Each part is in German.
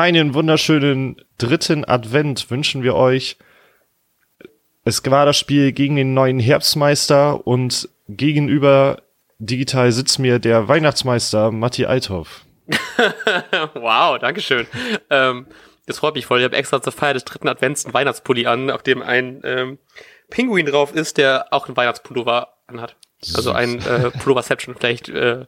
Einen wunderschönen dritten Advent wünschen wir euch. Es war das Spiel gegen den neuen Herbstmeister und gegenüber digital sitzt mir der Weihnachtsmeister Matti Althoff. wow, Dankeschön. Ähm, das freut mich voll. Ich habe extra zur Feier des dritten Advents einen Weihnachtspulli an, auf dem ein ähm, Pinguin drauf ist, der auch einen Weihnachtspullover anhat. Also ein äh, Pulloverception. Vielleicht, äh,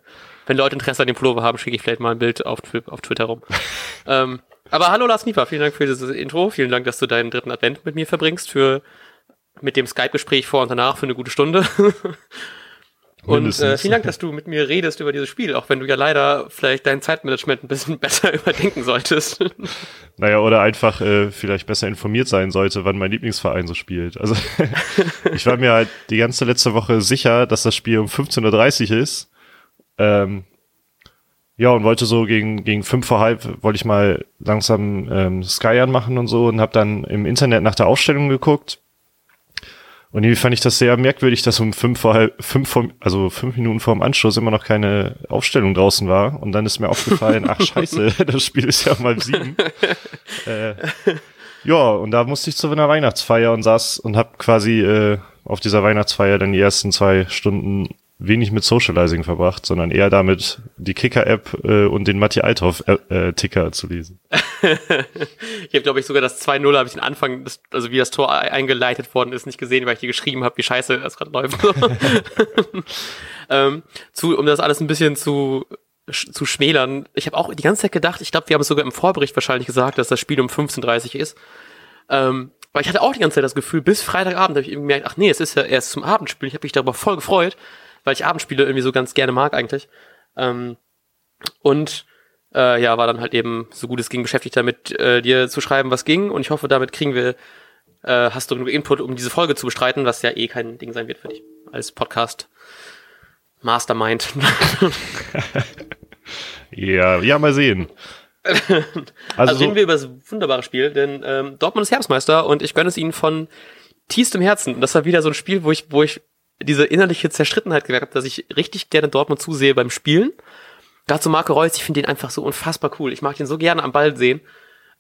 wenn Leute Interesse an dem Pullover haben, schicke ich vielleicht mal ein Bild auf, auf Twitter rum. ähm, aber hallo Lars Nieper, vielen Dank für dieses Intro. Vielen Dank, dass du deinen dritten Advent mit mir verbringst, für mit dem Skype-Gespräch vor und danach für eine gute Stunde. Und äh, vielen Dank, dass du mit mir redest über dieses Spiel, auch wenn du ja leider vielleicht dein Zeitmanagement ein bisschen besser überdenken solltest. Naja, oder einfach äh, vielleicht besser informiert sein sollte, wann mein Lieblingsverein so spielt. Also ich war mir halt die ganze letzte Woche sicher, dass das Spiel um 15.30 Uhr ist. Ähm, ja, und wollte so gegen, gegen fünf vor halb, wollte ich mal langsam ähm, Sky anmachen und so und habe dann im Internet nach der Aufstellung geguckt und irgendwie fand ich das sehr merkwürdig, dass um fünf vor, fünf vor, also fünf Minuten vor dem Anschluss immer noch keine Aufstellung draußen war. Und dann ist mir aufgefallen, ach scheiße, das Spiel ist ja um halb sieben. äh, ja, und da musste ich zu einer Weihnachtsfeier und saß und hab quasi äh, auf dieser Weihnachtsfeier dann die ersten zwei Stunden wenig mit Socializing verbracht, sondern eher damit, die Kicker-App äh, und den Matti Althoff-Ticker äh, zu lesen. ich habe, glaube ich, sogar das 2-0, habe ich den Anfang, das, also wie das Tor eingeleitet worden ist, nicht gesehen, weil ich dir geschrieben habe, wie scheiße das gerade läuft. ähm, zu, um das alles ein bisschen zu zu schmälern. Ich habe auch die ganze Zeit gedacht, ich glaube, wir haben es sogar im Vorbericht wahrscheinlich gesagt, dass das Spiel um 15.30 Uhr ist. Ähm, weil ich hatte auch die ganze Zeit das Gefühl, bis Freitagabend habe ich eben gemerkt, ach nee, es ist ja erst zum Abendspiel. Ich habe mich darüber voll gefreut weil ich Abendspiele irgendwie so ganz gerne mag eigentlich. Ähm, und äh, ja, war dann halt eben so gut es ging beschäftigt damit, äh, dir zu schreiben, was ging. Und ich hoffe, damit kriegen wir, äh, hast du genug Input, um diese Folge zu bestreiten, was ja eh kein Ding sein wird für dich als Podcast Mastermind. ja, ja, mal sehen. also, also reden wir über das wunderbare Spiel, denn ähm, Dortmund ist Herbstmeister und ich gönne es ihnen von tiefstem Herzen. Das war wieder so ein Spiel, wo ich, wo ich diese innerliche Zerstrittenheit gemerkt habe, dass ich richtig gerne Dortmund zusehe beim Spielen. Dazu Marco Reus, ich finde den einfach so unfassbar cool. Ich mag den so gerne am Ball sehen.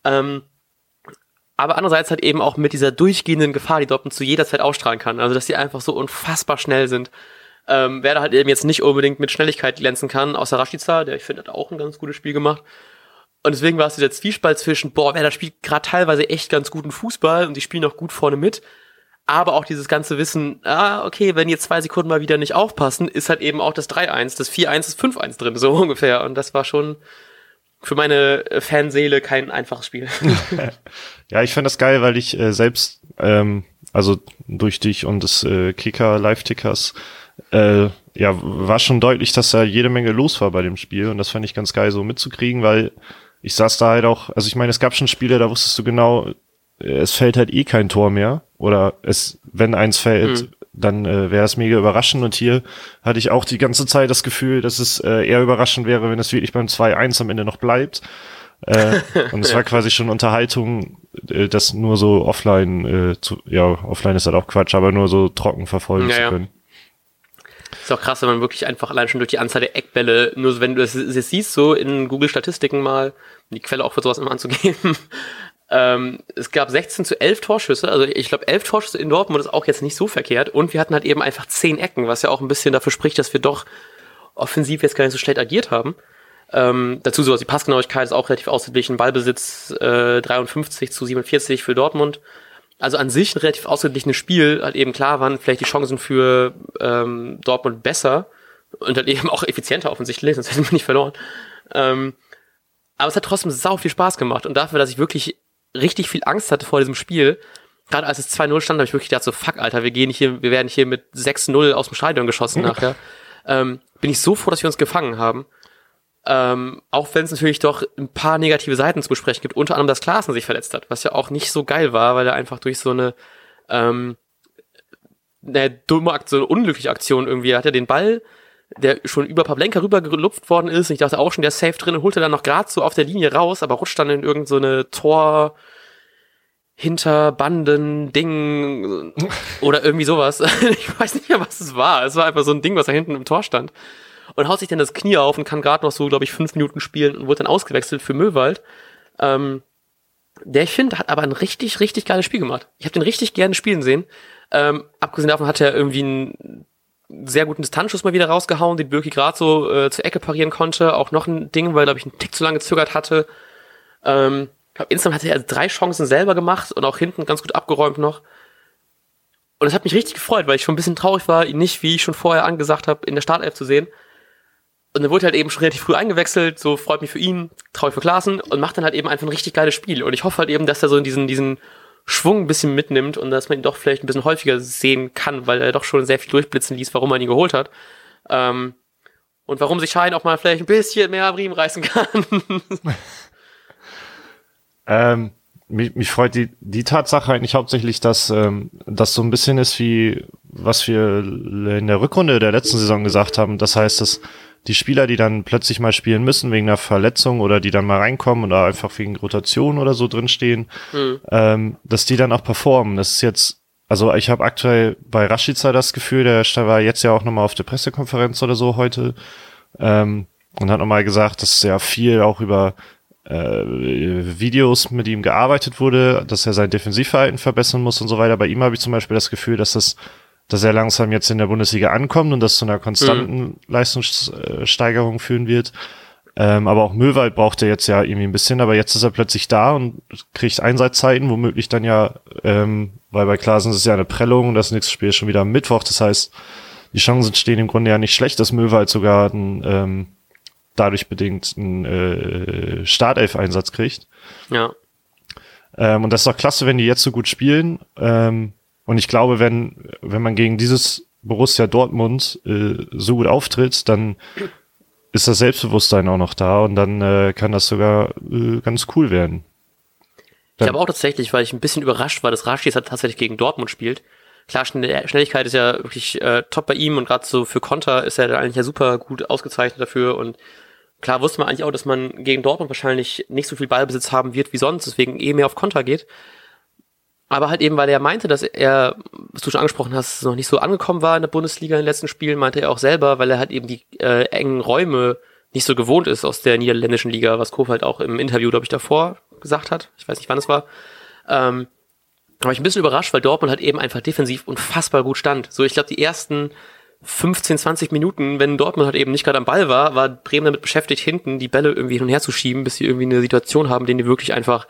Ähm, aber andererseits halt eben auch mit dieser durchgehenden Gefahr, die Dortmund zu jeder Zeit ausstrahlen kann. Also, dass die einfach so unfassbar schnell sind. Ähm, wer da halt eben jetzt nicht unbedingt mit Schnelligkeit glänzen kann, außer Rashica, der ich finde, hat auch ein ganz gutes Spiel gemacht. Und deswegen war es dieser Zwiespalt zwischen, boah, wer da spielt gerade teilweise echt ganz guten Fußball und die spielen auch gut vorne mit aber auch dieses ganze Wissen, ah, okay, wenn jetzt zwei Sekunden mal wieder nicht aufpassen, ist halt eben auch das 3-1, das 4-1, das 5-1 drin, so ungefähr. Und das war schon für meine Fanseele kein einfaches Spiel. ja, ich fand das geil, weil ich äh, selbst, ähm, also durch dich und des äh, Kicker, Live-Tickers, äh, ja, war schon deutlich, dass da jede Menge los war bei dem Spiel. Und das fand ich ganz geil so mitzukriegen, weil ich saß da halt auch, also ich meine, es gab schon Spiele, da wusstest du genau, es fällt halt eh kein Tor mehr. Oder es, wenn eins fällt, mhm. dann äh, wäre es mega überraschend. Und hier hatte ich auch die ganze Zeit das Gefühl, dass es äh, eher überraschend wäre, wenn es wirklich beim 2-1 am Ende noch bleibt. Äh, und es war quasi schon Unterhaltung, äh, das nur so offline äh, zu, ja, offline ist halt auch Quatsch, aber nur so trocken verfolgen ja, zu können. Ist auch krass, wenn man wirklich einfach allein schon durch die Anzahl der Eckbälle, nur wenn du das siehst, so in Google Statistiken mal, die Quelle auch für sowas immer anzugeben, ähm, es gab 16 zu 11 Torschüsse, also ich glaube 11 Torschüsse in Dortmund ist auch jetzt nicht so verkehrt und wir hatten halt eben einfach 10 Ecken, was ja auch ein bisschen dafür spricht, dass wir doch offensiv jetzt gar nicht so schlecht agiert haben. Ähm, dazu sowas die Passgenauigkeit ist auch relativ ausgeglichen, Ballbesitz äh, 53 zu 47 für Dortmund. Also an sich ein relativ ausgeglichenes Spiel, halt eben klar waren vielleicht die Chancen für ähm, Dortmund besser und dann eben auch effizienter offensichtlich, sonst hätten wir nicht verloren. Ähm, aber es hat trotzdem sau viel Spaß gemacht und dafür, dass ich wirklich richtig viel Angst hatte vor diesem Spiel, gerade als es 2-0 stand, habe ich wirklich gedacht, so fuck, Alter, wir gehen hier, wir werden hier mit 6-0 aus dem Stadion geschossen nachher. Ähm, bin ich so froh, dass wir uns gefangen haben. Ähm, auch wenn es natürlich doch ein paar negative Seiten zu besprechen gibt, unter anderem, dass Klaassen sich verletzt hat, was ja auch nicht so geil war, weil er einfach durch so eine, ähm, eine dumme Aktion, eine unglückliche Aktion irgendwie, hat er den Ball, der schon über Pavlenka rübergelupft worden ist, und ich dachte auch schon, der ist safe drin und holte dann noch gerade so auf der Linie raus, aber rutscht dann in irgendeine so Tor, Hinterbanden, Ding oder irgendwie sowas. ich weiß nicht mehr, was es war. Es war einfach so ein Ding, was da hinten im Tor stand. Und haut sich dann das Knie auf und kann gerade noch so, glaube ich, fünf Minuten spielen und wurde dann ausgewechselt für Möwald. Ähm, der, ich finde, hat aber ein richtig, richtig geiles Spiel gemacht. Ich habe den richtig gerne spielen sehen. Ähm, abgesehen davon hat er irgendwie einen sehr guten Distanzschuss mal wieder rausgehauen, den Birki gerade so äh, zur Ecke parieren konnte. Auch noch ein Ding, weil, glaube ich, einen Tick zu lange gezögert hatte. Ähm, ich glaube, insgesamt hatte er drei Chancen selber gemacht und auch hinten ganz gut abgeräumt noch. Und es hat mich richtig gefreut, weil ich schon ein bisschen traurig war, ihn nicht, wie ich schon vorher angesagt habe, in der Startelf zu sehen. Und dann wurde halt eben schon relativ früh eingewechselt, so freut mich für ihn, traurig für Klaassen und macht dann halt eben einfach ein richtig geiles Spiel. Und ich hoffe halt eben, dass er so in diesen, diesen Schwung ein bisschen mitnimmt und dass man ihn doch vielleicht ein bisschen häufiger sehen kann, weil er doch schon sehr viel durchblitzen ließ, warum man ihn geholt hat. Ähm, und warum sich Schein auch mal vielleicht ein bisschen mehr am Riemen reißen kann. ähm, mich, mich freut die, die Tatsache eigentlich hauptsächlich, dass ähm, das so ein bisschen ist wie was wir in der Rückrunde der letzten Saison gesagt haben. Das heißt, dass die Spieler, die dann plötzlich mal spielen müssen wegen einer Verletzung oder die dann mal reinkommen oder einfach wegen Rotation oder so drinstehen, mhm. ähm, dass die dann auch performen. Das ist jetzt, also ich habe aktuell bei Rashica das Gefühl, der war jetzt ja auch nochmal auf der Pressekonferenz oder so heute ähm, und hat nochmal gesagt, dass ja viel auch über äh, Videos mit ihm gearbeitet wurde, dass er sein Defensivverhalten verbessern muss und so weiter. Bei ihm habe ich zum Beispiel das Gefühl, dass das dass er langsam jetzt in der Bundesliga ankommt und das zu einer konstanten mhm. Leistungssteigerung führen wird. Ähm, aber auch Möwald braucht er jetzt ja irgendwie ein bisschen, aber jetzt ist er plötzlich da und kriegt Einsatzzeiten, womöglich dann ja, ähm, weil bei Klasen ist es ja eine Prellung und das nächste Spiel ist schon wieder am Mittwoch. Das heißt, die Chancen stehen im Grunde ja nicht schlecht, dass Möwald sogar ein, ähm, dadurch bedingt einen äh, Startelf-Einsatz kriegt. Ja. Ähm, und das ist doch klasse, wenn die jetzt so gut spielen. Ähm, und ich glaube, wenn, wenn man gegen dieses Borussia Dortmund äh, so gut auftritt, dann ist das Selbstbewusstsein auch noch da und dann äh, kann das sogar äh, ganz cool werden. Dann ich glaube auch tatsächlich, weil ich ein bisschen überrascht war, dass Rashid tatsächlich gegen Dortmund spielt. Klar, Schnelligkeit ist ja wirklich äh, top bei ihm und gerade so für Konter ist er eigentlich ja super gut ausgezeichnet dafür und klar wusste man eigentlich auch, dass man gegen Dortmund wahrscheinlich nicht so viel Ballbesitz haben wird wie sonst, deswegen eh mehr auf Konter geht. Aber halt eben, weil er meinte, dass er, was du schon angesprochen hast, noch nicht so angekommen war in der Bundesliga in den letzten Spielen, meinte er auch selber, weil er halt eben die äh, engen Räume nicht so gewohnt ist aus der niederländischen Liga, was Kof halt auch im Interview, glaube ich, davor gesagt hat. Ich weiß nicht, wann es war. Ähm, war ich ein bisschen überrascht, weil Dortmund halt eben einfach defensiv unfassbar gut stand. So, ich glaube, die ersten 15, 20 Minuten, wenn Dortmund halt eben nicht gerade am Ball war, war Bremen damit beschäftigt, hinten die Bälle irgendwie hin und her zu schieben, bis sie irgendwie eine Situation haben, denen die wirklich einfach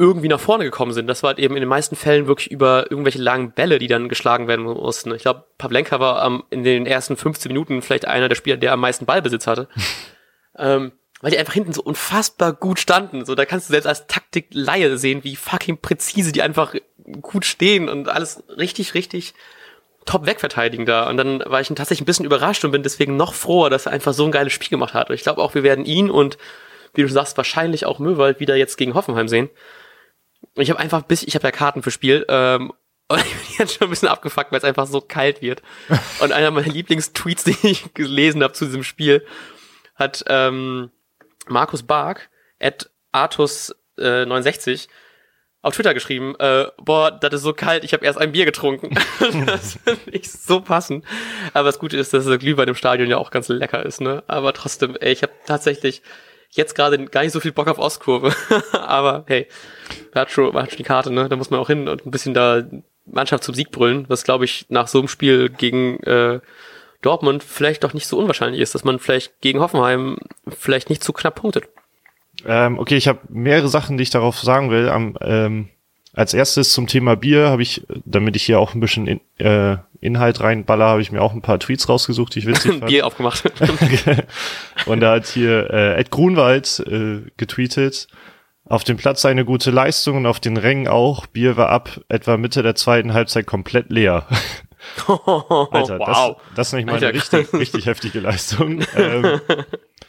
irgendwie nach vorne gekommen sind. Das war halt eben in den meisten Fällen wirklich über irgendwelche langen Bälle, die dann geschlagen werden mussten. Ich glaube, Pavlenka war ähm, in den ersten 15 Minuten vielleicht einer der Spieler, der am meisten Ballbesitz hatte. ähm, weil die einfach hinten so unfassbar gut standen. So, da kannst du selbst als Taktik-Laie sehen, wie fucking präzise die einfach gut stehen und alles richtig, richtig top wegverteidigen da. Und dann war ich tatsächlich ein bisschen überrascht und bin deswegen noch froher, dass er einfach so ein geiles Spiel gemacht hat. Und ich glaube auch, wir werden ihn und, wie du sagst, wahrscheinlich auch Möwald wieder jetzt gegen Hoffenheim sehen. Ich habe einfach bis, ich habe ja Karten für Spiel, ähm, und ich bin jetzt schon ein bisschen abgefuckt, weil es einfach so kalt wird. Und einer meiner Lieblingstweets, die ich gelesen habe zu diesem Spiel, hat ähm, Markus Bark at Artus äh, 69 auf Twitter geschrieben, äh, boah, das ist so kalt, ich habe erst ein Bier getrunken. das finde ich so passend. Aber das Gute ist, dass der Glühwein im Stadion ja auch ganz lecker ist, ne? Aber trotzdem, ey, ich habe tatsächlich jetzt gerade gar nicht so viel Bock auf Ostkurve. Aber hey, man hat, schon, man hat schon die Karte, ne? Da muss man auch hin und ein bisschen da Mannschaft zum Sieg brüllen, was glaube ich nach so einem Spiel gegen äh, Dortmund vielleicht doch nicht so unwahrscheinlich ist, dass man vielleicht gegen Hoffenheim vielleicht nicht zu knapp punktet. Ähm, okay, ich habe mehrere Sachen, die ich darauf sagen will. Am, ähm, als erstes zum Thema Bier habe ich, damit ich hier auch ein bisschen in, äh, Inhalt reinballer, habe ich mir auch ein paar Tweets rausgesucht, die ich witzig fand. Bier aufgemacht. und da hat hier äh, Ed Grunwald äh, getweetet, auf dem Platz eine gute Leistung und auf den Rängen auch. Bier war ab etwa Mitte der zweiten Halbzeit komplett leer. Alter, wow. das, das ist nicht mal eine richtig, richtig heftige Leistung. Ähm,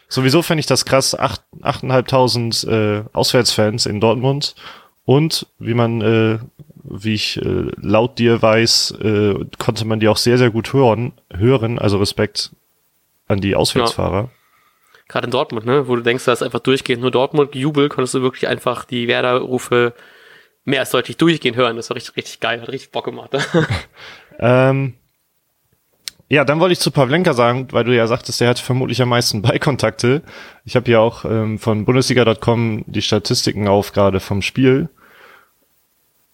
sowieso fände ich das krass, acht, achteinhalbtausend äh, Auswärtsfans in Dortmund und wie man äh, wie ich äh, laut dir weiß, äh, konnte man die auch sehr, sehr gut hören, hören, also Respekt an die Auswärtsfahrer. Ja. Gerade in Dortmund, ne, wo du denkst, da ist einfach durchgehend nur Dortmund Jubel, konntest du wirklich einfach die Werder-Rufe mehr als deutlich durchgehend hören. Das war richtig, richtig geil, hat richtig Bock gemacht. ähm, Ja, dann wollte ich zu Pavlenka sagen, weil du ja sagtest, er hat vermutlich am meisten Ballkontakte. Ich habe ja auch ähm, von Bundesliga.com die Statistiken auf gerade vom Spiel.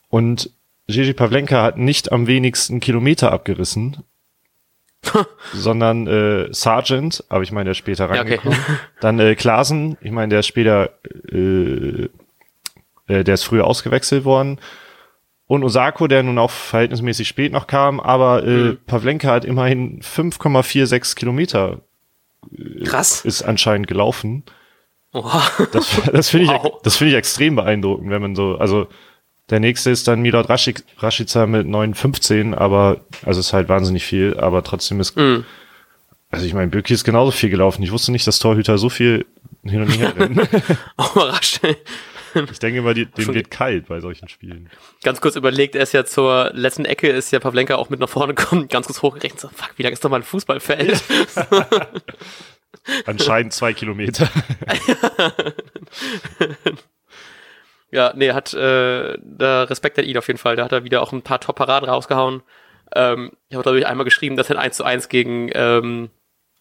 Und Gigi Pavlenka hat nicht am wenigsten Kilometer abgerissen, sondern äh, Sargent, aber ich meine, der ist später reingekommen. Ja, okay. Dann äh, Klaasen, ich meine, der ist später, äh, äh, der ist früher ausgewechselt worden. Und Osako, der nun auch verhältnismäßig spät noch kam, aber äh, mhm. Pavlenka hat immerhin 5,46 Kilometer äh, Krass. ist anscheinend gelaufen. Oha. Das, das finde wow. ich, das finde ich extrem beeindruckend, wenn man so, also der nächste ist dann Milot Rashica mit 9,15, aber, also ist halt wahnsinnig viel, aber trotzdem ist, mm. also ich meine, Böki ist genauso viel gelaufen. Ich wusste nicht, dass Torhüter so viel hin und her rennen. Ich denke immer, dem wird kalt bei solchen Spielen. Ganz kurz überlegt, er ist ja zur letzten Ecke, ist ja Pavlenka auch mit nach vorne gekommen, ganz kurz hochgerechnet, so, fuck, wie lang ist doch mal ein Fußballfeld? Anscheinend zwei Kilometer. ja, nee, hat äh, da Respekt an ihn auf jeden Fall. Da hat er wieder auch ein paar Top-Paraden rausgehauen. Ähm, ich habe, glaube ich, einmal geschrieben, dass er ein 1 zu 1 gegen ähm,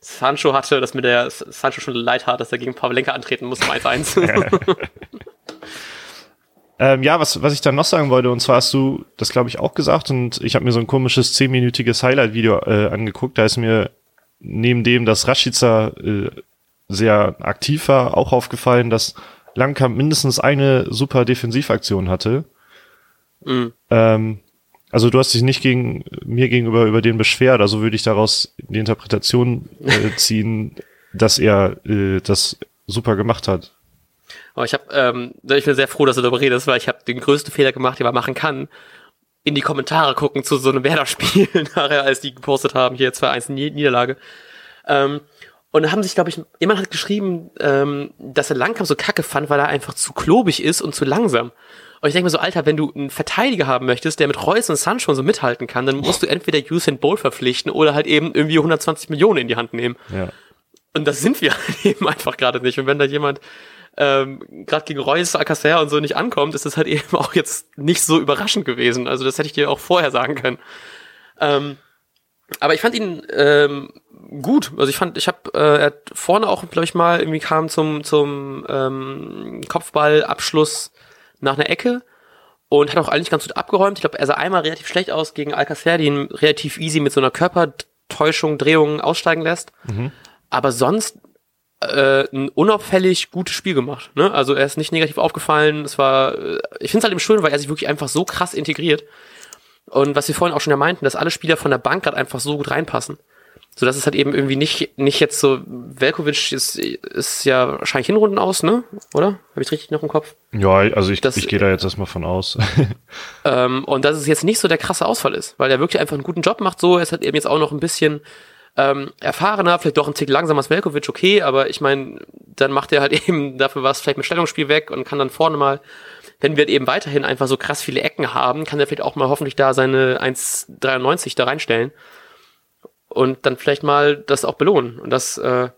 Sancho hatte, dass mir der Sancho schon leid hat, dass er gegen Pavlenka antreten muss um 1-1. ähm, ja, was, was ich dann noch sagen wollte, und zwar hast du das, glaube ich, auch gesagt, und ich habe mir so ein komisches zehnminütiges Highlight-Video äh, angeguckt, da ist mir neben dem, dass Rashica äh, sehr aktiv war, auch aufgefallen, dass Langkamp mindestens eine super Defensivaktion hatte. Mhm. Ähm, also du hast dich nicht gegen mir gegenüber über den beschwert, also würde ich daraus die Interpretation äh, ziehen, dass er äh, das super gemacht hat. Aber ich habe, ähm, ich bin sehr froh, dass du darüber redest, weil ich habe den größten Fehler gemacht, den man machen kann, in die Kommentare gucken zu so einem Werder-Spiel nachher, als die gepostet haben, hier 2-1 Niederlage. Ähm, und da haben sich, glaube ich, jemand hat geschrieben, ähm, dass er Langkamp so kacke fand, weil er einfach zu klobig ist und zu langsam. Und ich denke mir so, Alter, wenn du einen Verteidiger haben möchtest, der mit Reus und Sancho so mithalten kann, dann musst du entweder Usain Bolt verpflichten oder halt eben irgendwie 120 Millionen in die Hand nehmen. Ja. Und das sind wir halt eben einfach gerade nicht. Und wenn da jemand ähm, gerade gegen Reus, Alcacer und so nicht ankommt, ist das halt eben auch jetzt nicht so überraschend gewesen. Also das hätte ich dir auch vorher sagen können. Ähm, aber ich fand ihn ähm, gut. Also ich fand, ich habe, äh, er hat vorne auch, glaube ich mal, irgendwie kam zum zum ähm, Kopfballabschluss nach einer Ecke und hat auch eigentlich ganz gut abgeräumt. Ich glaube, er sah einmal relativ schlecht aus gegen Alcacer, die ihn relativ easy mit so einer Körpertäuschung, Drehung aussteigen lässt. Mhm. Aber sonst äh, ein unauffällig gutes Spiel gemacht. Ne? Also er ist nicht negativ aufgefallen. Es war, äh, ich finde es halt eben schön, weil er sich wirklich einfach so krass integriert. Und was wir vorhin auch schon ja meinten, dass alle Spieler von der Bank gerade einfach so gut reinpassen. So dass es halt eben irgendwie nicht, nicht jetzt so, Velkovic ist, ist ja wahrscheinlich Hinrunden aus, ne? Oder? Habe ich richtig noch im Kopf? Ja, also ich, ich gehe da jetzt erstmal von aus. ähm, und dass es jetzt nicht so der krasse Ausfall ist, weil er wirklich einfach einen guten Job macht, so. Er ist halt eben jetzt auch noch ein bisschen ähm, erfahrener, vielleicht doch ein Tick langsamer als Velkovic, okay, aber ich meine, dann macht er halt eben dafür was vielleicht mit Stellungsspiel weg und kann dann vorne mal wenn wir halt eben weiterhin einfach so krass viele Ecken haben, kann er vielleicht auch mal hoffentlich da seine 1,93 da reinstellen und dann vielleicht mal das auch belohnen. Und das, äh,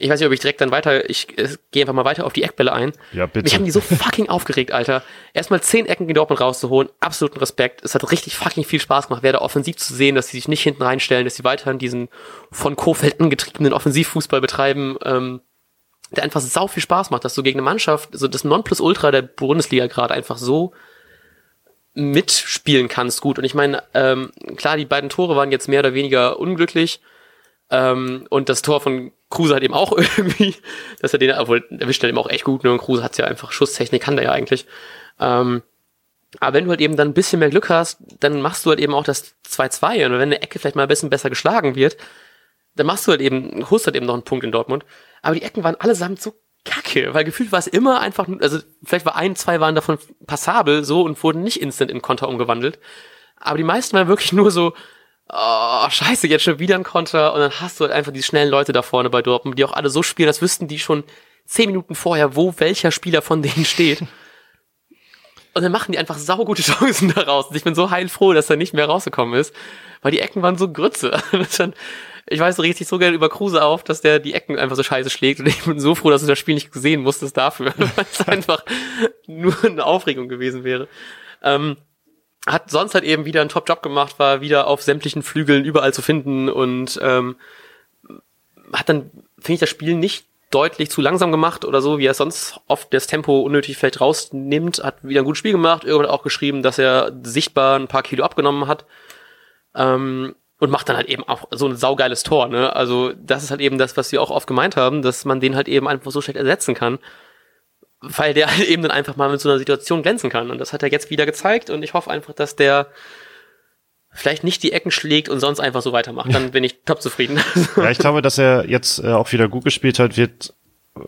ich weiß nicht, ob ich direkt dann weiter, ich äh, gehe einfach mal weiter auf die Eckbälle ein. Ja, bitte. Mich haben die so fucking aufgeregt, Alter. Erstmal zehn Ecken in Dortmund rauszuholen, absoluten Respekt. Es hat richtig fucking viel Spaß gemacht, werde offensiv zu sehen, dass sie sich nicht hinten reinstellen, dass sie weiterhin diesen von Kofeld angetriebenen Offensivfußball betreiben. Ähm, der einfach sau viel Spaß macht, dass du gegen eine Mannschaft, so das Nonplusultra der Bundesliga gerade einfach so mitspielen kannst gut. Und ich meine, ähm, klar, die beiden Tore waren jetzt mehr oder weniger unglücklich. Ähm, und das Tor von Kruse hat eben auch irgendwie, dass er den, obwohl erwischt er eben auch echt gut, ne? Und Kruse hat ja einfach Schusstechnik, kann der ja eigentlich. Ähm, aber wenn du halt eben dann ein bisschen mehr Glück hast, dann machst du halt eben auch das 2-2. Und wenn eine Ecke vielleicht mal ein bisschen besser geschlagen wird, dann machst du halt eben, holst halt eben noch einen Punkt in Dortmund. Aber die Ecken waren allesamt so kacke, weil gefühlt war es immer einfach, also vielleicht war ein, zwei waren davon passabel so und wurden nicht instant in Konter umgewandelt. Aber die meisten waren wirklich nur so, oh, scheiße, jetzt schon wieder ein Konter und dann hast du halt einfach die schnellen Leute da vorne bei Dortmund, die auch alle so spielen, als wüssten die schon zehn Minuten vorher, wo welcher Spieler von denen steht. Und dann machen die einfach saugute Chancen daraus. Und ich bin so heilfroh, dass er nicht mehr rausgekommen ist, weil die Ecken waren so Grütze. ich weiß, du regst dich so gerne über Kruse auf, dass der die Ecken einfach so scheiße schlägt. Und ich bin so froh, dass du das Spiel nicht gesehen musstest dafür, weil es einfach nur eine Aufregung gewesen wäre. Ähm, hat sonst halt eben wieder einen Top-Job gemacht, war wieder auf sämtlichen Flügeln überall zu finden und ähm, hat dann, finde ich, das Spiel nicht deutlich zu langsam gemacht oder so, wie er sonst oft das Tempo unnötig vielleicht rausnimmt, hat wieder ein gutes Spiel gemacht, irgendwann auch geschrieben, dass er sichtbar ein paar Kilo abgenommen hat. Ähm, und macht dann halt eben auch so ein saugeiles Tor, ne? Also, das ist halt eben das, was wir auch oft gemeint haben, dass man den halt eben einfach so schlecht ersetzen kann. Weil der halt eben dann einfach mal mit so einer Situation glänzen kann. Und das hat er jetzt wieder gezeigt und ich hoffe einfach, dass der vielleicht nicht die Ecken schlägt und sonst einfach so weitermacht. Dann bin ich top zufrieden. ja, ich glaube, dass er jetzt äh, auch wieder gut gespielt hat, wird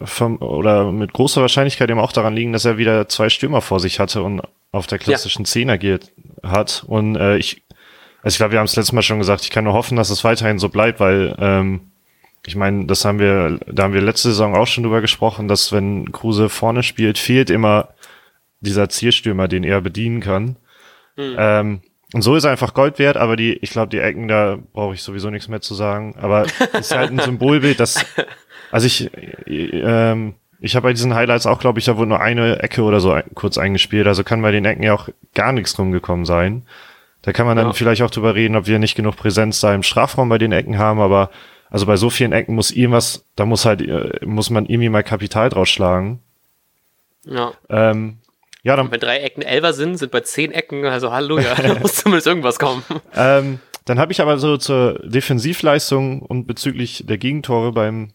vom, oder mit großer Wahrscheinlichkeit eben auch daran liegen, dass er wieder zwei Stürmer vor sich hatte und auf der klassischen ja. Zehner geht, hat. Und äh, ich, also ich glaube, wir haben es letztes Mal schon gesagt, ich kann nur hoffen, dass es weiterhin so bleibt, weil ähm, ich meine, das haben wir, da haben wir letzte Saison auch schon drüber gesprochen, dass wenn Kruse vorne spielt, fehlt immer dieser Zielstürmer, den er bedienen kann. Mhm. Ähm, und so ist er einfach Gold wert, aber die, ich glaube, die Ecken, da brauche ich sowieso nichts mehr zu sagen. Aber ist halt ein Symbolbild, das, also ich, ähm, ich habe bei diesen Highlights auch, glaube ich, da wurde nur eine Ecke oder so ein, kurz eingespielt. Also kann bei den Ecken ja auch gar nichts rumgekommen sein. Da kann man dann ja. vielleicht auch drüber reden, ob wir nicht genug Präsenz da im Strafraum bei den Ecken haben, aber also bei so vielen Ecken muss irgendwas, da muss halt, äh, muss man irgendwie mal Kapital draus schlagen. Ja. Ähm, ja, dann. Wenn drei Ecken Elver sind, sind bei zehn Ecken, also Halleluja, da muss zumindest irgendwas kommen. Ähm, dann habe ich aber so zur Defensivleistung und bezüglich der Gegentore beim,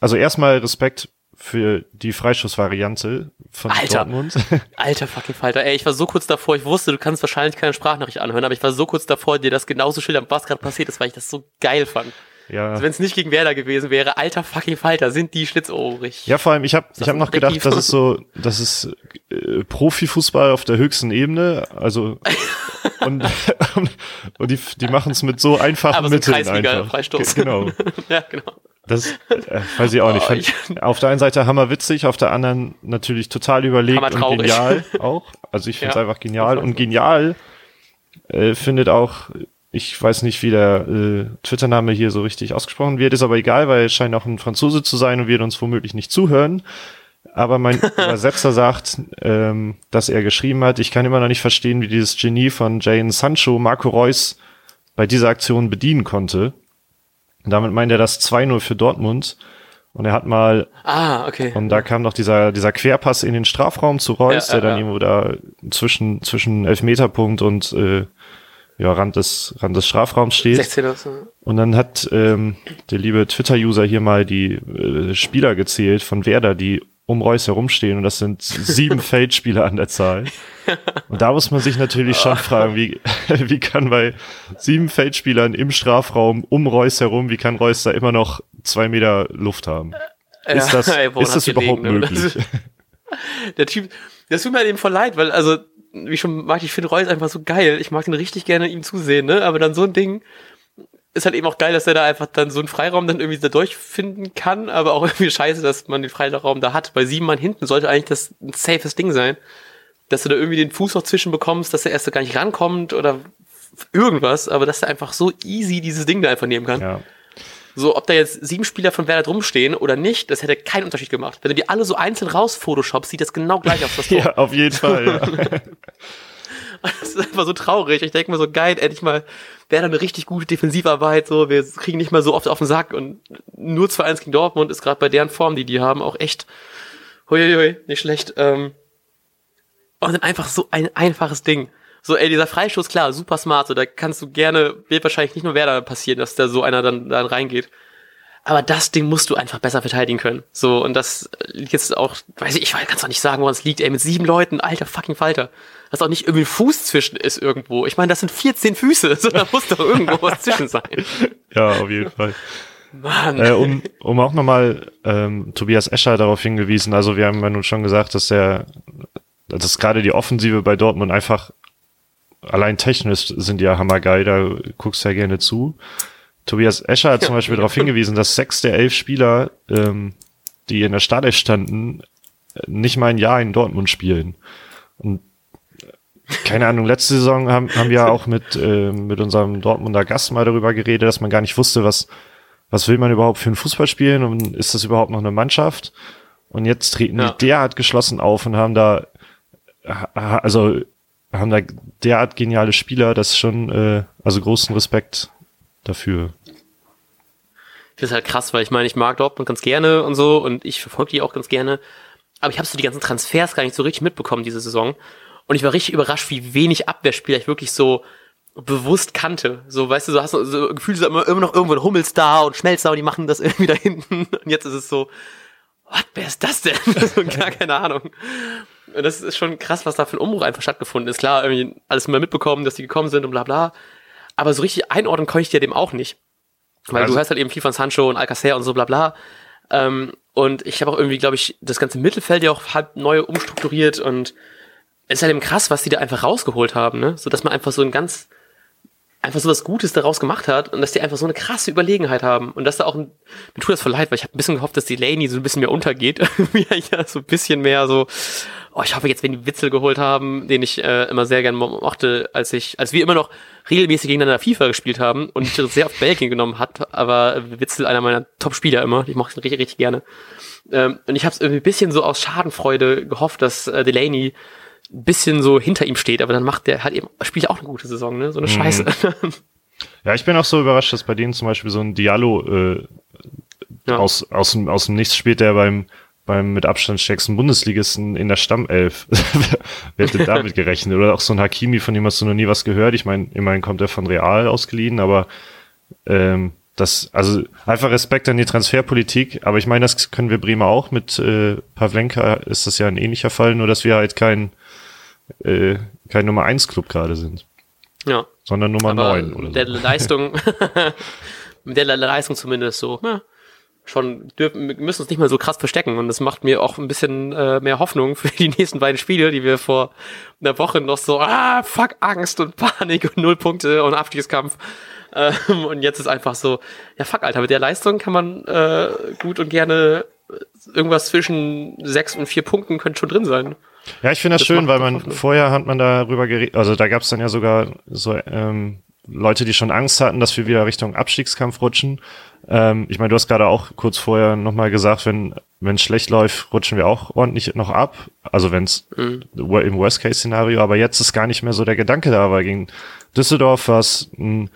also erstmal Respekt für die Freischussvariante von Alter, Dortmund. Alter fucking Falter. Ey, ich war so kurz davor, ich wusste, du kannst wahrscheinlich keine Sprachnachricht anhören, aber ich war so kurz davor, dir das genauso schildern, was gerade passiert ist, weil ich das so geil fand. Ja. Also wenn es nicht gegen Werder gewesen wäre, alter fucking Falter, sind die schlitzohrig. Ja, vor allem, ich habe ich hab noch gedacht, das ist so, das ist äh, Profifußball auf der höchsten Ebene, also und, und die, die machen es mit so einfachen Aber so Mitteln einfach. Freistoß. Genau. ja, genau. Das äh, weiß ich auch nicht. Fand, oh, auf der einen Seite hammerwitzig, auf der anderen natürlich total überlegt und genial auch. Also ich finde es ja, einfach genial und genial äh, findet auch ich weiß nicht, wie der äh, Twitter-Name hier so richtig ausgesprochen wird, ist aber egal, weil es scheint auch ein Franzose zu sein und wird uns womöglich nicht zuhören. Aber mein Übersetzer sagt, ähm, dass er geschrieben hat, ich kann immer noch nicht verstehen, wie dieses Genie von Jane Sancho Marco Reus bei dieser Aktion bedienen konnte. Und damit meint er das 2-0 für Dortmund. Und er hat mal, ah, okay. Und da kam noch dieser, dieser Querpass in den Strafraum zu Reus, ja, der dann ja. irgendwo da zwischen, zwischen Elfmeterpunkt und äh, ja, Rand des, Rand des Strafraums steht. 16 oder so. Und dann hat ähm, der liebe Twitter-User hier mal die äh, Spieler gezählt von Werder, die um Reus herumstehen und das sind sieben Feldspieler an der Zahl. Und da muss man sich natürlich schon fragen, wie, wie kann bei sieben Feldspielern im Strafraum um Reus herum, wie kann Reus da immer noch zwei Meter Luft haben? Ist das, ey, ist das überhaupt liegen, möglich? Der Typ, das tut mir halt eben voll leid, weil also wie schon mag, ich finde Reus einfach so geil. Ich mag den richtig gerne ihm zusehen, ne? Aber dann so ein Ding ist halt eben auch geil, dass er da einfach dann so einen Freiraum dann irgendwie da durchfinden kann, aber auch irgendwie scheiße, dass man den Freiraum da hat. Bei sieben Mann hinten sollte eigentlich das ein safes Ding sein. Dass du da irgendwie den Fuß noch zwischen bekommst, dass er erst gar nicht rankommt oder irgendwas, aber dass er einfach so easy dieses Ding da einfach nehmen kann. Ja. So, ob da jetzt sieben Spieler von Werder drumstehen oder nicht, das hätte keinen Unterschied gemacht. Wenn du die alle so einzeln raus Photoshop, sieht das genau gleich aus. Das ja, auf jeden Fall. Ja. das ist einfach so traurig. Ich denke mir so, geil, endlich mal Werder eine richtig gute Defensivarbeit. So, wir kriegen nicht mal so oft auf den Sack und nur 2-1 gegen Dortmund ist gerade bei deren Form, die die haben, auch echt, huiuiui, nicht schlecht. Ähm, und dann einfach so ein einfaches Ding. So, ey, dieser Freistoß, klar, super smart, so, da kannst du gerne, wird wahrscheinlich nicht nur Werder passieren, dass da so einer dann, dann reingeht. Aber das Ding musst du einfach besser verteidigen können. So, und das liegt jetzt auch, weiß ich, ich kann es auch nicht sagen, wo es liegt, ey, mit sieben Leuten, alter fucking Falter. Dass auch nicht irgendwie ein Fuß zwischen ist irgendwo. Ich meine, das sind 14 Füße, so, da muss doch irgendwo was zwischen sein. Ja, auf jeden Fall. Mann. Äh, um, um auch nochmal ähm, Tobias Escher darauf hingewiesen, also wir haben ja nun schon gesagt, dass der, dass gerade die Offensive bei Dortmund einfach allein technisch sind die ja hammergeil, da guckst du ja gerne zu. Tobias Escher hat zum Beispiel darauf hingewiesen, dass sechs der elf Spieler, ähm, die in der Startelf standen, nicht mal ein Jahr in Dortmund spielen. Und keine Ahnung, letzte Saison haben, haben wir auch mit, äh, mit unserem Dortmunder Gast mal darüber geredet, dass man gar nicht wusste, was, was will man überhaupt für ein Fußball spielen und ist das überhaupt noch eine Mannschaft? Und jetzt treten ja. die derart geschlossen auf und haben da, also haben da derart geniale Spieler, das schon, äh, also großen Respekt dafür. Ich finde halt krass, weil ich meine, ich mag Dortmund ganz gerne und so und ich verfolge die auch ganz gerne. Aber ich habe so die ganzen Transfers gar nicht so richtig mitbekommen diese Saison. Und ich war richtig überrascht, wie wenig Abwehrspieler ich wirklich so bewusst kannte. So, weißt du, so hast du so Gefühl, so immer, immer noch irgendwo ein Hummels da und Schmelz da und die machen das irgendwie da hinten. Und jetzt ist es so, what, wer ist das denn? so, gar keine Ahnung. Das ist schon krass, was da für ein Umbruch einfach stattgefunden ist. Klar, irgendwie alles mal mitbekommen, dass die gekommen sind und bla bla. Aber so richtig einordnen konnte ich dir dem auch nicht. Weil also, du hast halt eben viel von Sancho und Alcacer und so bla bla. Ähm, und ich habe auch irgendwie, glaube ich, das ganze Mittelfeld ja auch halb neu umstrukturiert und es ist halt eben krass, was die da einfach rausgeholt haben, ne? So dass man einfach so ein ganz einfach so was Gutes daraus gemacht hat und dass die einfach so eine krasse Überlegenheit haben und dass da auch ein, mir tut das voll leid, weil ich habe ein bisschen gehofft, dass die Laney so ein bisschen mehr untergeht, ja so ein bisschen mehr so oh, ich hoffe jetzt, wenn die Witzel geholt haben, den ich äh, immer sehr gerne mochte, als ich, als wir immer noch regelmäßig gegeneinander FIFA gespielt haben und ich sehr auf Belgien genommen hat, aber Witzel einer meiner Top-Spieler immer, ich mochte ihn richtig, richtig gerne. Ähm, und ich habe es irgendwie ein bisschen so aus Schadenfreude gehofft, dass äh, Delaney ein bisschen so hinter ihm steht, aber dann macht der halt eben, spielt auch eine gute Saison, ne? So eine mhm. Scheiße. Ja, ich bin auch so überrascht, dass bei denen zum Beispiel so ein Diallo äh, ja. aus, aus, dem, aus dem Nichts spielt, der beim beim mit Abstand stärksten Bundesligisten in der Stammelf. Wer hätte damit gerechnet? Oder auch so ein Hakimi, von dem hast du noch nie was gehört. Ich meine, immerhin kommt er von Real ausgeliehen, aber ähm, das, also einfach Respekt an die Transferpolitik, aber ich meine, das können wir Bremer auch. Mit äh, Pavlenka ist das ja ein ähnlicher Fall, nur dass wir halt kein, äh, kein Nummer 1 Club gerade sind. Ja. Sondern Nummer aber 9 oder so. Der Leistung, mit der Leistung zumindest so. Ja schon dürfen, müssen uns nicht mal so krass verstecken. Und das macht mir auch ein bisschen äh, mehr Hoffnung für die nächsten beiden Spiele, die wir vor einer Woche noch so, ah, fuck, Angst und Panik und null Punkte und Abstiegskampf. Ähm, und jetzt ist einfach so, ja fuck, Alter, mit der Leistung kann man äh, gut und gerne irgendwas zwischen sechs und vier Punkten könnte schon drin sein. Ja, ich finde das, das schön, weil man Hoffnung. vorher hat man darüber geredet, also da gab es dann ja sogar so ähm, Leute, die schon Angst hatten, dass wir wieder Richtung Abstiegskampf rutschen. Ähm, ich meine, du hast gerade auch kurz vorher nochmal gesagt, wenn wenn es schlecht läuft, rutschen wir auch ordentlich noch ab. Also wenn es mhm. im Worst-Case-Szenario, aber jetzt ist gar nicht mehr so der Gedanke da, weil gegen Düsseldorf war es ein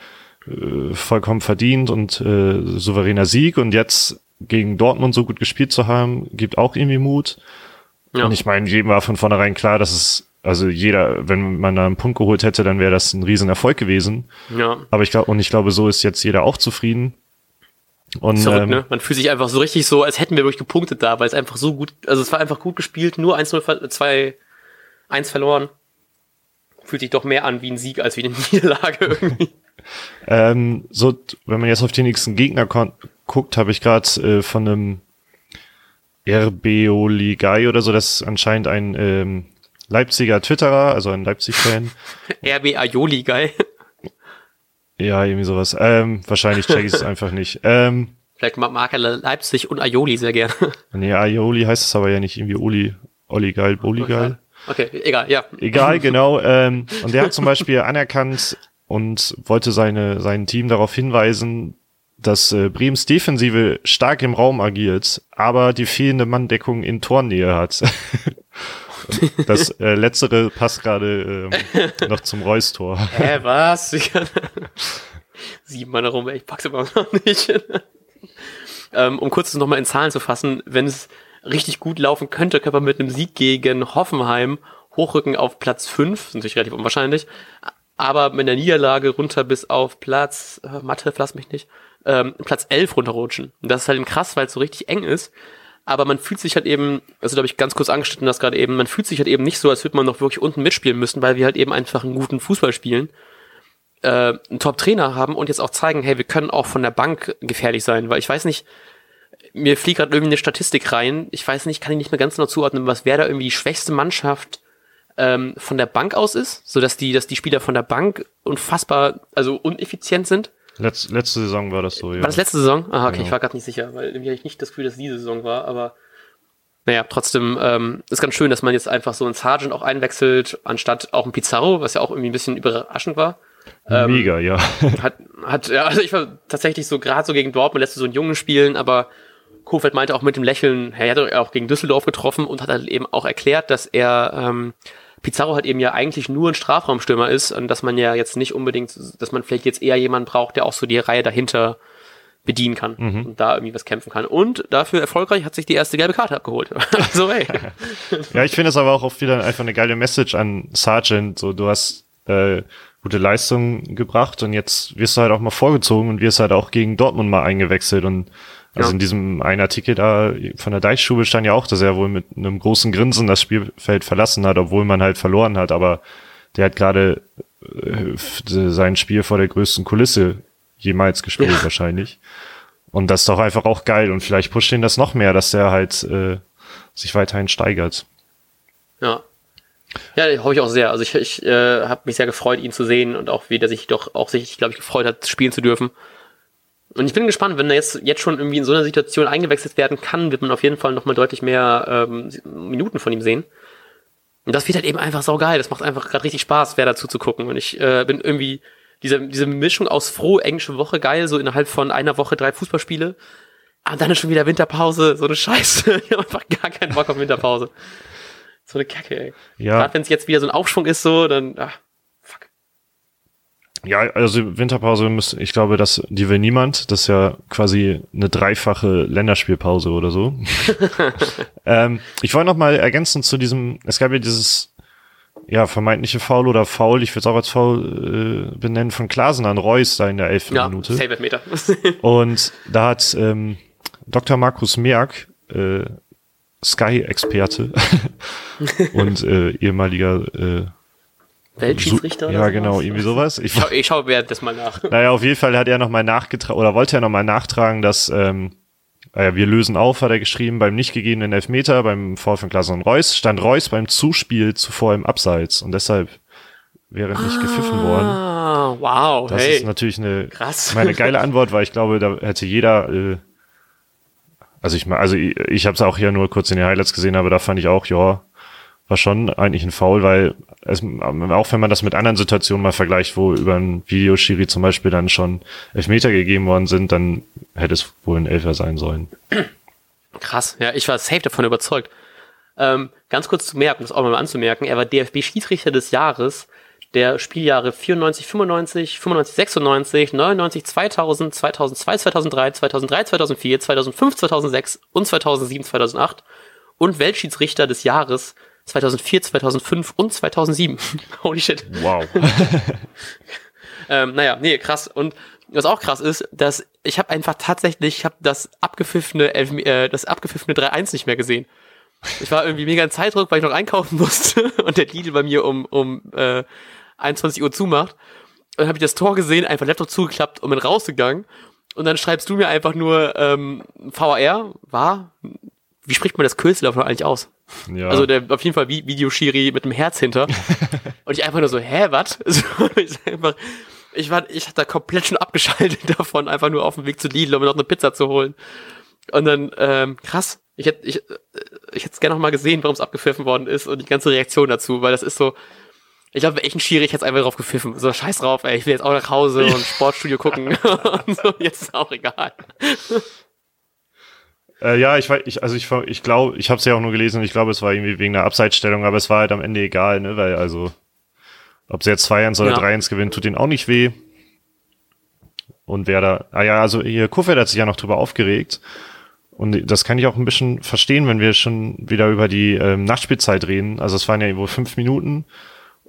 äh, vollkommen verdient und äh, souveräner Sieg und jetzt gegen Dortmund so gut gespielt zu haben, gibt auch irgendwie Mut. Ja. Und ich meine, jedem war von vornherein klar, dass es also jeder, wenn man da einen Punkt geholt hätte, dann wäre das ein Riesenerfolg gewesen. Ja. Aber ich glaube, und ich glaube, so ist jetzt jeder auch zufrieden. Und, Zurück, ähm, ne? Man fühlt sich einfach so richtig so, als hätten wir wirklich gepunktet da, weil es einfach so gut, also es war einfach gut gespielt, nur 1-0, 2, 1 verloren. Fühlt sich doch mehr an wie ein Sieg als wie eine Niederlage irgendwie. ähm, so, wenn man jetzt auf den nächsten Gegner guckt, habe ich gerade äh, von einem RBO Ligai oder so, das ist anscheinend ein ähm, Leipziger Twitterer, also ein Leipzig-Fan. RB Aioli Guy. Ja, irgendwie sowas. Ähm, wahrscheinlich check ich es einfach nicht. Ähm, Vielleicht mag er Leipzig und Aioli sehr gerne. Nee, Aioli heißt es aber ja nicht irgendwie Uli, Oli geil, Boli geil. Okay, egal, ja. Egal, genau. Ähm, und der hat zum Beispiel anerkannt und wollte seine, sein Team darauf hinweisen, dass äh, Brems Defensive stark im Raum agiert, aber die fehlende Manndeckung in Tornähe hat. Das äh, letztere passt gerade ähm, noch zum Reus-Tor. Hä, was? Sieben Mann rum, ich pack's aber noch nicht. ähm, um kurz nochmal in Zahlen zu fassen, wenn es richtig gut laufen könnte, könnte man mit einem Sieg gegen Hoffenheim hochrücken auf Platz 5, ist natürlich relativ unwahrscheinlich, aber mit einer Niederlage runter bis auf Platz, äh, Mathe, lass mich nicht, ähm, Platz 11 runterrutschen. Und das ist halt krass, weil es so richtig eng ist aber man fühlt sich halt eben, also da habe ich ganz kurz angeschnitten das gerade eben, man fühlt sich halt eben nicht so, als würde man noch wirklich unten mitspielen müssen, weil wir halt eben einfach einen guten Fußball spielen, äh, einen Top-Trainer haben und jetzt auch zeigen, hey, wir können auch von der Bank gefährlich sein, weil ich weiß nicht, mir fliegt gerade irgendwie eine Statistik rein, ich weiß nicht, kann ich nicht mehr ganz genau zuordnen, was wer da irgendwie die schwächste Mannschaft ähm, von der Bank aus ist, so dass die, dass die Spieler von der Bank unfassbar, also uneffizient sind. Letz, letzte Saison war das so, ja. War das letzte Saison? Ah, okay, genau. ich war gerade nicht sicher, weil irgendwie hatte ich nicht das Gefühl, dass diese Saison war, aber naja, trotzdem ähm, ist ganz schön, dass man jetzt einfach so einen Sargent auch einwechselt, anstatt auch ein Pizarro, was ja auch irgendwie ein bisschen überraschend war. Ähm, Mega, ja. hat, hat, ja, also ich war tatsächlich so gerade so gegen Dortmund lässt du so einen Jungen spielen, aber Kofeld meinte auch mit dem Lächeln, er hat auch gegen Düsseldorf getroffen und hat halt eben auch erklärt, dass er ähm, Pizarro halt eben ja eigentlich nur ein Strafraumstürmer ist und dass man ja jetzt nicht unbedingt, dass man vielleicht jetzt eher jemanden braucht, der auch so die Reihe dahinter bedienen kann mhm. und da irgendwie was kämpfen kann. Und dafür erfolgreich hat sich die erste gelbe Karte abgeholt. also hey. ja, ich finde es aber auch oft wieder einfach eine geile Message an Sargent. So, du hast äh, gute Leistung gebracht und jetzt wirst du halt auch mal vorgezogen und wirst halt auch gegen Dortmund mal eingewechselt und also ja. in diesem einen Artikel da von der Deichstube stand ja auch, dass er wohl mit einem großen Grinsen das Spielfeld verlassen hat, obwohl man halt verloren hat, aber der hat gerade äh, sein Spiel vor der größten Kulisse jemals gespielt ja. wahrscheinlich. Und das ist doch einfach auch geil und vielleicht pusht ihn das noch mehr, dass der halt äh, sich weiterhin steigert. Ja. Ja, hoffe ich auch sehr. Also ich, ich äh, habe mich sehr gefreut, ihn zu sehen und auch wie der sich doch auch sich, glaube ich, gefreut hat, spielen zu dürfen. Und ich bin gespannt, wenn er jetzt, jetzt schon irgendwie in so einer Situation eingewechselt werden kann, wird man auf jeden Fall nochmal deutlich mehr ähm, Minuten von ihm sehen. Und das wird halt eben einfach saugeil. Das macht einfach gerade richtig Spaß, wer dazu zu gucken. Und ich äh, bin irgendwie diese, diese Mischung aus froh, englische Woche geil, so innerhalb von einer Woche drei Fußballspiele. Und dann ist schon wieder Winterpause, so eine Scheiße. ich habe einfach gar keinen Bock auf Winterpause. So eine Kacke, ey. Ja. Gerade wenn es jetzt wieder so ein Aufschwung ist, so, dann, ach. Ja, also Winterpause müsste, ich glaube, das, die will niemand. Das ist ja quasi eine dreifache Länderspielpause oder so. ähm, ich wollte noch mal ergänzen zu diesem, es gab ja dieses ja, vermeintliche Foul oder Foul, ich würde es auch als Foul äh, benennen, von Klasen an Reus da in der elften ja, Minute. Meter. und da hat ähm, Dr. Markus Merck, äh, Sky-Experte und äh, ehemaliger äh, Weltschiedsrichter? So, ja, genau, irgendwie sowas. Ich, ich, ich schaue während das mal nach. Naja, auf jeden Fall hat er nochmal nachgetragen, oder wollte er nochmal nachtragen, dass ähm, äh, wir lösen auf, hat er geschrieben, beim nicht gegebenen Elfmeter, beim Foul von Klaas und Reus, stand Reus beim Zuspiel zuvor im Abseits und deshalb wäre nicht ah, gepfiffen worden. Wow, Das hey. ist natürlich eine, Krass. meine geile Antwort, weil ich glaube, da hätte jeder, äh, also ich also ich, ich habe es auch hier nur kurz in den Highlights gesehen, aber da fand ich auch, ja, war schon eigentlich ein Foul, weil es, auch wenn man das mit anderen Situationen mal vergleicht, wo über ein Videoschiri zum Beispiel dann schon Elfmeter gegeben worden sind, dann hätte es wohl ein Elfer sein sollen. Krass, ja, ich war safe davon überzeugt. Ähm, ganz kurz zu merken, das auch mal anzumerken, er war DFB-Schiedsrichter des Jahres der Spieljahre 94, 95, 95, 96, 99, 2000, 2002, 2003, 2003, 2004, 2005, 2006 und 2007, 2008 und Weltschiedsrichter des Jahres 2004, 2005 und 2007. Holy shit. Wow. ähm, naja, nee, krass. Und was auch krass ist, dass ich habe einfach tatsächlich, ich habe das abgepfiffene, äh, das abgepfiffene 3-1 nicht mehr gesehen. Ich war irgendwie mega in Zeitdruck, weil ich noch einkaufen musste und der Lidl bei mir um, um äh, 21 Uhr zumacht. Und dann habe ich das Tor gesehen, einfach Laptop zugeklappt und bin rausgegangen. Und dann schreibst du mir einfach nur ähm, VR, war, wie spricht man das Kürzellauf eigentlich aus? Ja. Also der auf jeden Fall Videoschiri mit einem Herz hinter. und ich einfach nur so, hä, was? So, ich, einfach, ich war, ich hatte da komplett schon abgeschaltet davon, einfach nur auf dem Weg zu Lidl, um mir noch eine Pizza zu holen. Und dann, ähm, krass. Ich hätte, ich, äh, ich hätte es gerne noch mal gesehen, warum es abgepfiffen worden ist und die ganze Reaktion dazu, weil das ist so, ich glaube, echt ein Schiri, ich hätte einfach drauf gepfiffen. So, scheiß drauf, ey, ich will jetzt auch nach Hause und Sportstudio gucken. und so, jetzt ist auch egal. Äh, ja, ich, ich also ich, ich glaube, ich habe es ja auch nur gelesen und ich glaube, es war irgendwie wegen der Abseitsstellung, aber es war halt am Ende egal, ne, weil also ob sie jetzt 2-1 oder ja. 3-1 gewinnt, tut ihnen auch nicht weh. Und wer da, ah ja, also hier Kuffert hat sich ja noch drüber aufgeregt. Und das kann ich auch ein bisschen verstehen, wenn wir schon wieder über die ähm, Nachspielzeit reden. Also es waren ja wohl fünf Minuten.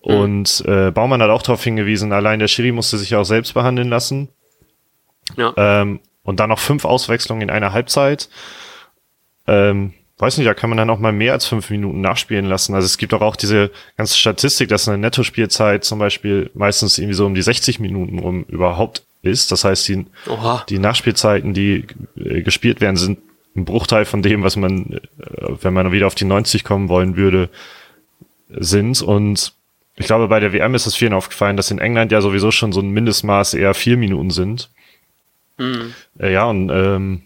Mhm. Und äh, Baumann hat auch darauf hingewiesen, allein der Schiri musste sich ja auch selbst behandeln lassen. Ja. Ähm, und dann noch fünf Auswechslungen in einer Halbzeit. Ähm, weiß nicht, da kann man dann auch mal mehr als fünf Minuten nachspielen lassen. Also es gibt auch, auch diese ganze Statistik, dass eine Nettospielzeit zum Beispiel meistens irgendwie so um die 60 Minuten rum überhaupt ist. Das heißt, die, die Nachspielzeiten, die äh, gespielt werden, sind ein Bruchteil von dem, was man, äh, wenn man wieder auf die 90 kommen wollen würde, sind. Und ich glaube, bei der WM ist es vielen aufgefallen, dass in England ja sowieso schon so ein Mindestmaß eher vier Minuten sind. Mhm. Äh, ja, und ähm,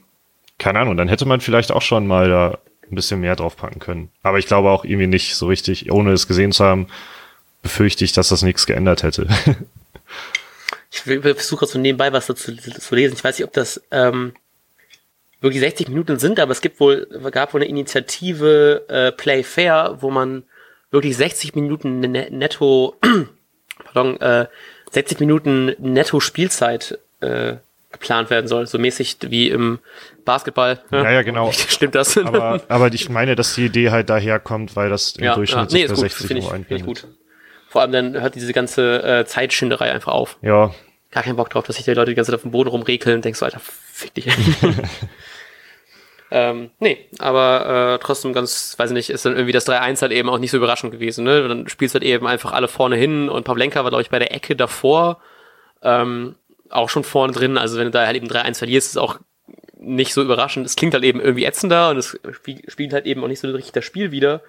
keine Ahnung, dann hätte man vielleicht auch schon mal da ein bisschen mehr draufpacken können. Aber ich glaube auch irgendwie nicht so richtig, ohne es gesehen zu haben, befürchte ich, dass das nichts geändert hätte. ich versuche so nebenbei was dazu zu lesen. Ich weiß nicht, ob das ähm, wirklich 60 Minuten sind, aber es gibt wohl, gab wohl eine Initiative äh, Play Fair, wo man wirklich 60 Minuten ne- netto, pardon, äh, 60 Minuten netto Spielzeit äh, geplant werden soll, so mäßig wie im Basketball. Ja, ja, genau. Stimmt das? Aber, aber ich meine, dass die Idee halt daherkommt, weil das im ja, Durchschnitt ja. Nee, sich ist bei gut, 60 finde ich, Euro find ich einpendelt. gut. Vor allem dann hört diese ganze äh, Zeitschinderei einfach auf. Ja, Gar keinen Bock drauf, dass sich die Leute die ganze Zeit auf dem Boden rumrekeln und denkst so, Alter, fick dich. ähm, nee, aber äh, trotzdem ganz, weiß ich nicht, ist dann irgendwie das 3-1 halt eben auch nicht so überraschend gewesen. Ne? Dann spielst du halt eben einfach alle vorne hin und Pavlenka war, glaube ich, bei der Ecke davor ähm, auch schon vorne drin. Also wenn du da halt eben 3-1 verlierst, ist auch nicht so überraschend. Es klingt halt eben irgendwie ätzender und es spie- spielt halt eben auch nicht so richtig das Spiel wieder.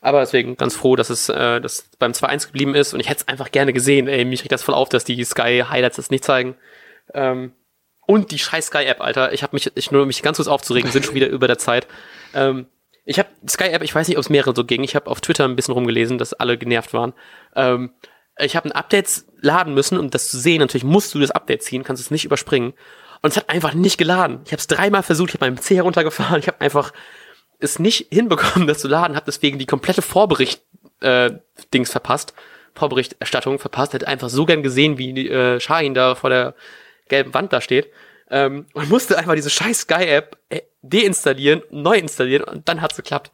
Aber deswegen ganz froh, dass es äh, dass beim 2-1 geblieben ist und ich hätte es einfach gerne gesehen. Ey, mich regt das voll auf, dass die Sky Highlights das nicht zeigen. Ähm, und die scheiß Sky App, Alter. Ich habe mich, ich nur mich ganz kurz aufzuregen, sind schon wieder über der Zeit. Ähm, ich habe Sky App, ich weiß nicht, ob es mehrere so ging. Ich habe auf Twitter ein bisschen rumgelesen, dass alle genervt waren. Ähm, ich habe ein Update laden müssen, um das zu sehen. Natürlich musst du das Update ziehen, kannst es nicht überspringen. Und es hat einfach nicht geladen. Ich habe es dreimal versucht, ich habe meinen PC heruntergefahren, ich habe einfach es nicht hinbekommen, das zu laden, habe deswegen die komplette Vorbericht äh, Dings verpasst, Vorberichterstattung verpasst, hätte einfach so gern gesehen, wie äh, Shahin da vor der gelben Wand da steht ähm, und musste einfach diese scheiß Sky-App äh, deinstallieren, neu installieren und dann hat's geklappt.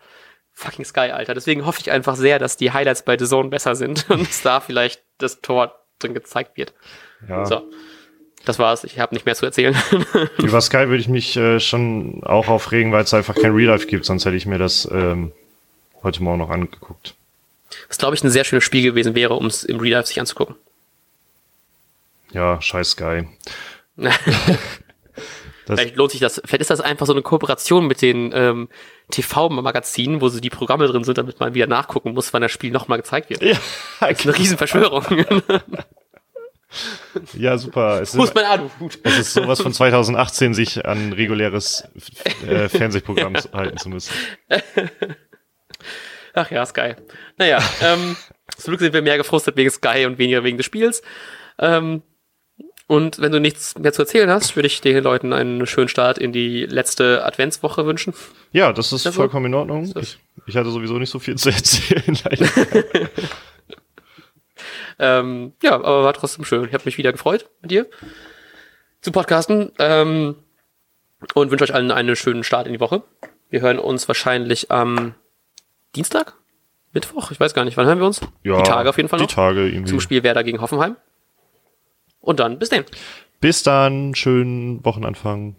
Fucking Sky, Alter. Deswegen hoffe ich einfach sehr, dass die Highlights bei The Zone besser sind und da vielleicht das Tor drin gezeigt wird. ja. So. Das war's. Ich habe nicht mehr zu erzählen. Über Sky würde ich mich äh, schon auch aufregen, weil es einfach kein Real Life gibt, sonst hätte ich mir das ähm, heute Morgen noch angeguckt. Was, glaube ich, ein sehr schönes Spiel gewesen wäre, um es im Real Life sich anzugucken. Ja, scheiß Sky. Das- Vielleicht lohnt sich das. Vielleicht ist das einfach so eine Kooperation mit den ähm, TV-Magazinen, wo so die Programme drin sind, damit man wieder nachgucken muss, wann das Spiel nochmal gezeigt wird. Ja, Das ist eine Riesenverschwörung. ja super. Es Wo ist mein Aluhut? es ist sowas von 2018, sich an reguläres äh, Fernsehprogramm zu- halten zu müssen. Ach ja, Sky. Naja, ähm, zum Glück sind wir mehr gefrustet wegen Sky und weniger wegen des Spiels. Ähm, und wenn du nichts mehr zu erzählen hast, würde ich den Leuten einen schönen Start in die letzte Adventswoche wünschen. Ja, das ist Ja, so. vollkommen in Ordnung. Ich, ich hatte sowieso nicht so viel zu erzählen. leider. Ähm, ja, aber war trotzdem schön. Ich habe mich wieder gefreut mit dir zu podcasten ähm, und wünsche euch allen einen schönen Start in die Woche. Wir hören uns wahrscheinlich am Dienstag, Mittwoch, ich weiß gar nicht, wann hören wir uns? ja, die Tage auf jeden Fall noch Die Tage irgendwie. zum Spiel Werder gegen Hoffenheim. Und dann bis dann. Bis dann, schönen Wochenanfang.